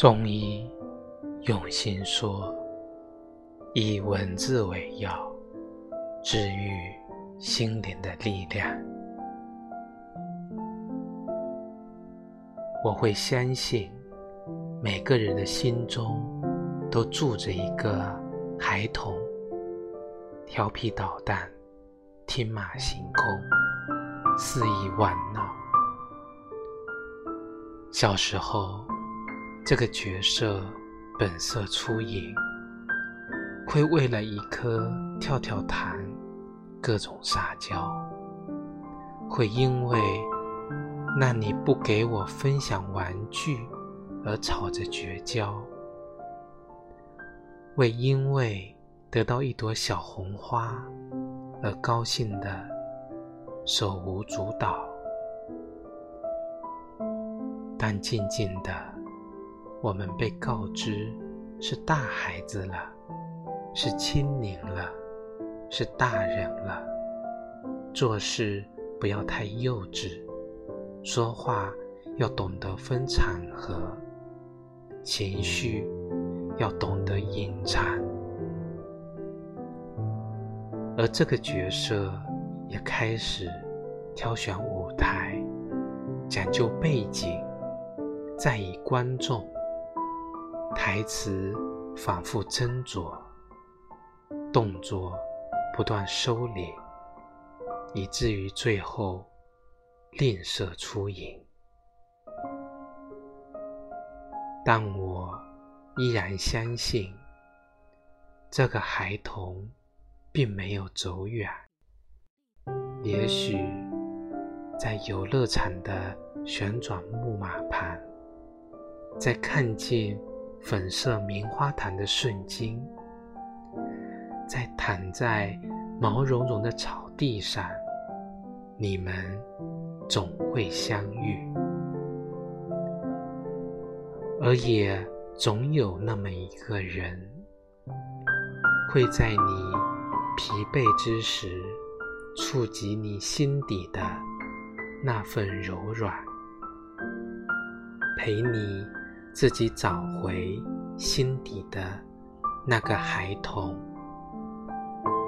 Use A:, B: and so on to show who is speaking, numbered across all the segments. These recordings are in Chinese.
A: 中医用心说，以文字为药，治愈心灵的力量。我会相信，每个人的心中都住着一个孩童，调皮捣蛋，天马行空，肆意玩闹。小时候。这个角色本色出演，会为了一颗跳跳糖各种撒娇，会因为那你不给我分享玩具而吵着绝交，会因为得到一朵小红花而高兴的手舞足蹈，但静静的。我们被告知是大孩子了，是青年了，是大人了。做事不要太幼稚，说话要懂得分场合，情绪要懂得隐藏。而这个角色也开始挑选舞台，讲究背景，在意观众。台词反复斟酌，动作不断收敛，以至于最后吝啬出影。但我依然相信，这个孩童并没有走远。也许在游乐场的旋转木马旁，在看见。粉色棉花糖的瞬间，在躺在毛茸茸的草地上，你们总会相遇，而也总有那么一个人，会在你疲惫之时，触及你心底的那份柔软，陪你。自己找回心底的那个孩童，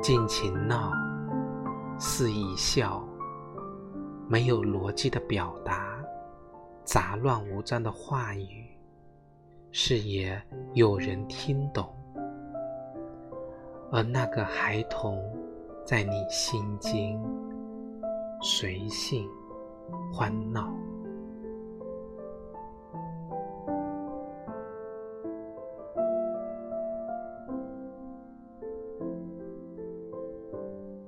A: 尽情闹，肆意笑，没有逻辑的表达，杂乱无章的话语，是也有人听懂。而那个孩童，在你心间随性欢闹。